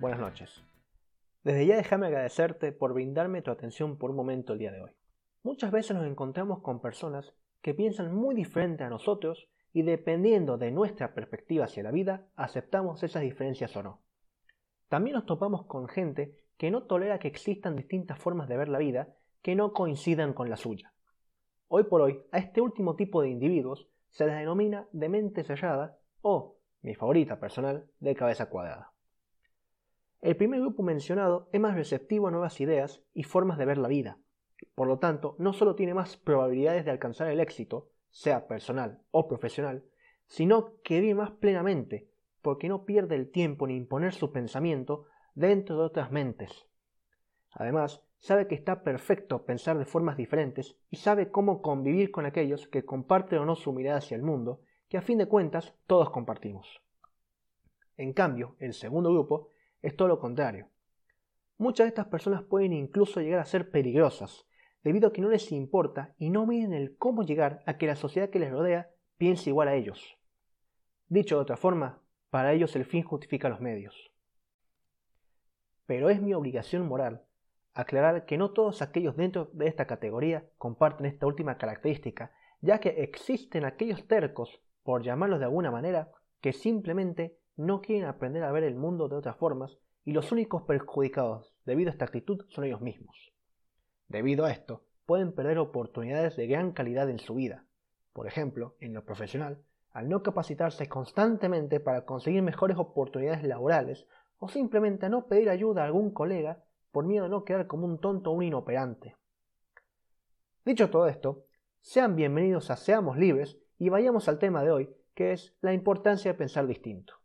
buenas noches. Desde ya déjame agradecerte por brindarme tu atención por un momento el día de hoy. Muchas veces nos encontramos con personas que piensan muy diferente a nosotros y dependiendo de nuestra perspectiva hacia la vida, aceptamos esas diferencias o no. También nos topamos con gente que no tolera que existan distintas formas de ver la vida que no coincidan con la suya. Hoy por hoy, a este último tipo de individuos se les denomina de mente cerrada o, mi favorita personal, de cabeza cuadrada. El primer grupo mencionado es más receptivo a nuevas ideas y formas de ver la vida. Por lo tanto, no solo tiene más probabilidades de alcanzar el éxito, sea personal o profesional, sino que vive más plenamente, porque no pierde el tiempo en imponer su pensamiento dentro de otras mentes. Además, sabe que está perfecto pensar de formas diferentes y sabe cómo convivir con aquellos que comparten o no su mirada hacia el mundo, que a fin de cuentas todos compartimos. En cambio, el segundo grupo es todo lo contrario. Muchas de estas personas pueden incluso llegar a ser peligrosas, debido a que no les importa y no miden el cómo llegar a que la sociedad que les rodea piense igual a ellos. Dicho de otra forma, para ellos el fin justifica los medios. Pero es mi obligación moral aclarar que no todos aquellos dentro de esta categoría comparten esta última característica, ya que existen aquellos tercos, por llamarlos de alguna manera, que simplemente no quieren aprender a ver el mundo de otras formas y los únicos perjudicados debido a esta actitud son ellos mismos. Debido a esto, pueden perder oportunidades de gran calidad en su vida. Por ejemplo, en lo profesional, al no capacitarse constantemente para conseguir mejores oportunidades laborales o simplemente a no pedir ayuda a algún colega por miedo a no quedar como un tonto o un inoperante. Dicho todo esto, sean bienvenidos a Seamos Libres y vayamos al tema de hoy, que es la importancia de pensar distinto.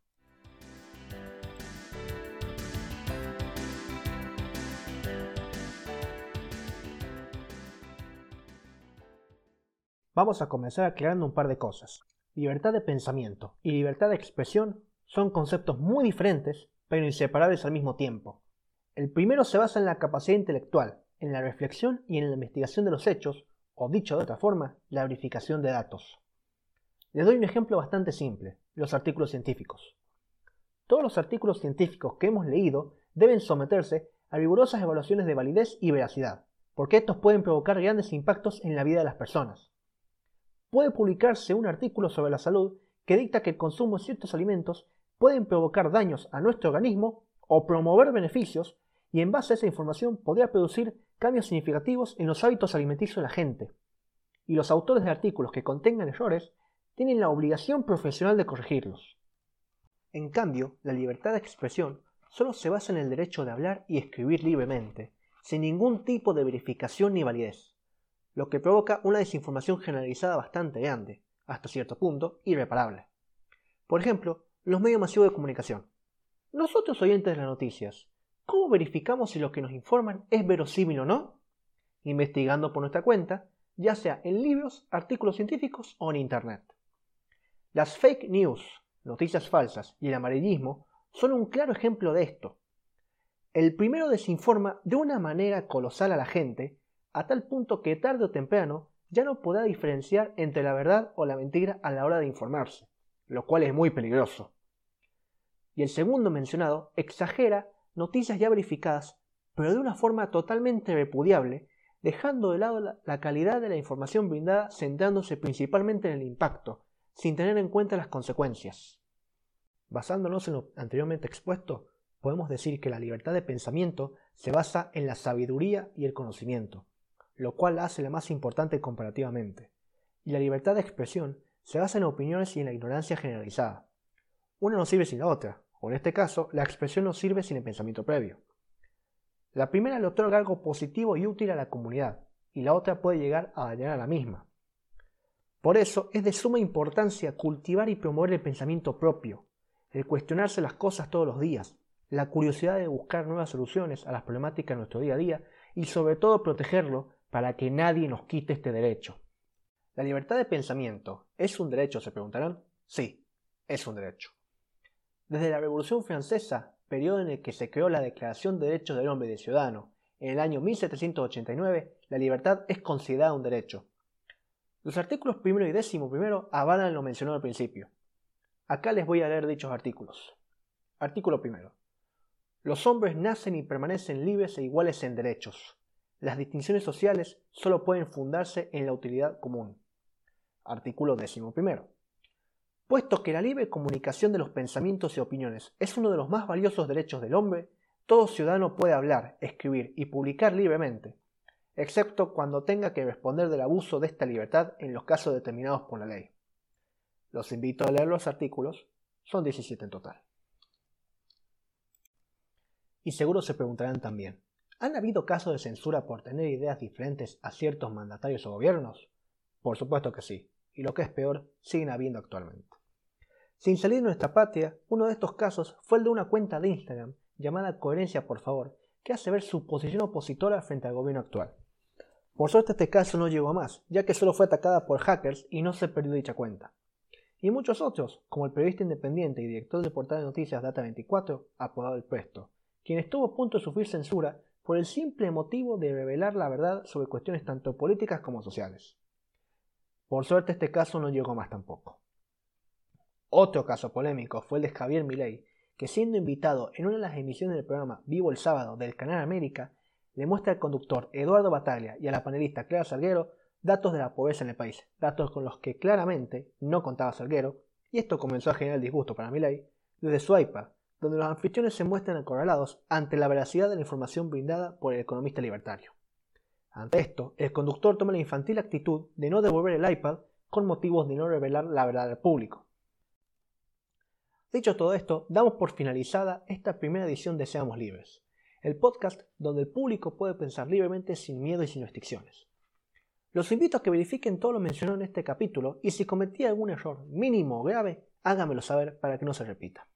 Vamos a comenzar aclarando un par de cosas. Libertad de pensamiento y libertad de expresión son conceptos muy diferentes, pero inseparables al mismo tiempo. El primero se basa en la capacidad intelectual, en la reflexión y en la investigación de los hechos, o dicho de otra forma, la verificación de datos. Les doy un ejemplo bastante simple, los artículos científicos. Todos los artículos científicos que hemos leído deben someterse a rigurosas evaluaciones de validez y veracidad, porque estos pueden provocar grandes impactos en la vida de las personas puede publicarse un artículo sobre la salud que dicta que el consumo de ciertos alimentos pueden provocar daños a nuestro organismo o promover beneficios y en base a esa información podría producir cambios significativos en los hábitos alimenticios de la gente. Y los autores de artículos que contengan errores tienen la obligación profesional de corregirlos. En cambio, la libertad de expresión solo se basa en el derecho de hablar y escribir libremente, sin ningún tipo de verificación ni validez lo que provoca una desinformación generalizada bastante grande, hasta cierto punto irreparable. Por ejemplo, los medios masivos de comunicación. Nosotros oyentes de las noticias, ¿cómo verificamos si lo que nos informan es verosímil o no? Investigando por nuestra cuenta, ya sea en libros, artículos científicos o en Internet. Las fake news, noticias falsas y el amarillismo son un claro ejemplo de esto. El primero desinforma de una manera colosal a la gente a tal punto que tarde o temprano ya no podrá diferenciar entre la verdad o la mentira a la hora de informarse, lo cual es muy peligroso. Y el segundo mencionado exagera noticias ya verificadas, pero de una forma totalmente repudiable, dejando de lado la, calidad de la información brindada centrándose principalmente en el impacto, sin tener en cuenta las consecuencias. Basándonos en lo anteriormente expuesto, podemos decir que la libertad de pensamiento se basa en la sabiduría y el conocimiento, lo cual hace la más importante comparativamente. Y la libertad de expresión se basa en opiniones y en la ignorancia generalizada. Una no sirve sin la otra, o en este caso, la expresión no sirve sin el pensamiento previo. La primera le otorga algo positivo y útil a la comunidad, y la otra puede llegar a dañar a la misma. Por eso es de suma importancia cultivar y promover el pensamiento propio, el cuestionarse las cosas todos los días, la curiosidad de buscar nuevas soluciones a las problemáticas de nuestro día a día y sobre todo protegerlo para que nadie nos quite este derecho. ¿La libertad de pensamiento es un derecho? Se preguntarán. Sí, es un derecho. Desde la Revolución Francesa, periodo en el que se creó la Declaración de Derechos del Hombre y del Ciudadano, en el año 1789, la libertad es considerada un derecho. Los artículos primero y décimo primero avalan lo mencionado al principio. Acá les voy a leer dichos artículos. Artículo primero. Los hombres nacen y permanecen libres e iguales en derechos. Las distinciones sociales solo pueden fundarse en la utilidad común. Artículo 11. Puesto que la libre comunicación de los pensamientos y opiniones es uno de los más valiosos derechos del hombre, todo ciudadano puede hablar, escribir y publicar libremente, excepto cuando tenga que responder del abuso de esta libertad en los casos determinados por la ley. Los invito a leer los artículos, son 17 en total. Y seguro se preguntarán también, ¿han habido casos de censura por tener ideas diferentes a ciertos mandatarios o gobiernos? Por supuesto que sí, y lo que es peor, siguen habiendo actualmente. Sin salir de nuestra patria, uno de estos casos fue el de una cuenta de Instagram llamada Coherencia por favor, que hace ver su posición opositora frente al gobierno actual. Por suerte este caso no llegó a más, ya que solo fue atacada por hackers y no se perdió dicha cuenta. Y muchos otros, como el periodista independiente y director del portal de noticias Data24, apodado El Presto, quien estuvo a punto de sufrir censura por el simple motivo de revelar la verdad sobre cuestiones tanto políticas como sociales. Por suerte este caso no llegó más tampoco. Otro caso polémico fue el de Javier Milei, que siendo invitado en una de las emisiones del programa Vivo el Sábado del Canal América, le muestra al conductor Eduardo Bataglia y a la panelista Clara Salguero datos de la pobreza en el país, datos con los que claramente no contaba Salguero, y esto comenzó a generar disgusto para Milei, desde su iPad, donde los anfitriones se muestran acorralados ante la veracidad de la información brindada por el economista libertario. Ante esto, el conductor toma la infantil actitud de no devolver el iPad con motivos de no revelar la verdad al público. Dicho todo esto, damos por finalizada esta primera edición de Seamos Libres, el podcast donde el público puede pensar libremente sin miedo y sin restricciones. Los invito a que verifiquen todo lo mencionado en este capítulo y si cometí algún error mínimo o grave, háganmelo saber para que no se repita.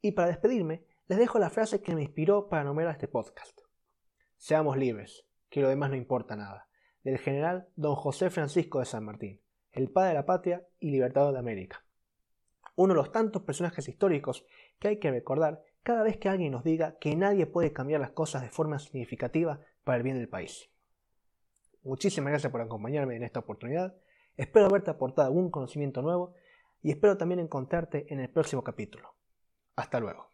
Y para despedirme, les dejo la frase que me inspiró para nombrar este podcast. Seamos libres, que lo demás no importa nada, del general don José Francisco de San Martín, el padre de la patria y libertador de América uno de los tantos personajes históricos que hay que recordar cada vez que alguien nos diga que nadie puede cambiar las cosas de forma significativa para el bien del país. Muchísimas gracias por acompañarme en esta oportunidad, espero haberte aportado algún conocimiento nuevo y espero también encontrarte en el próximo capítulo. Hasta luego.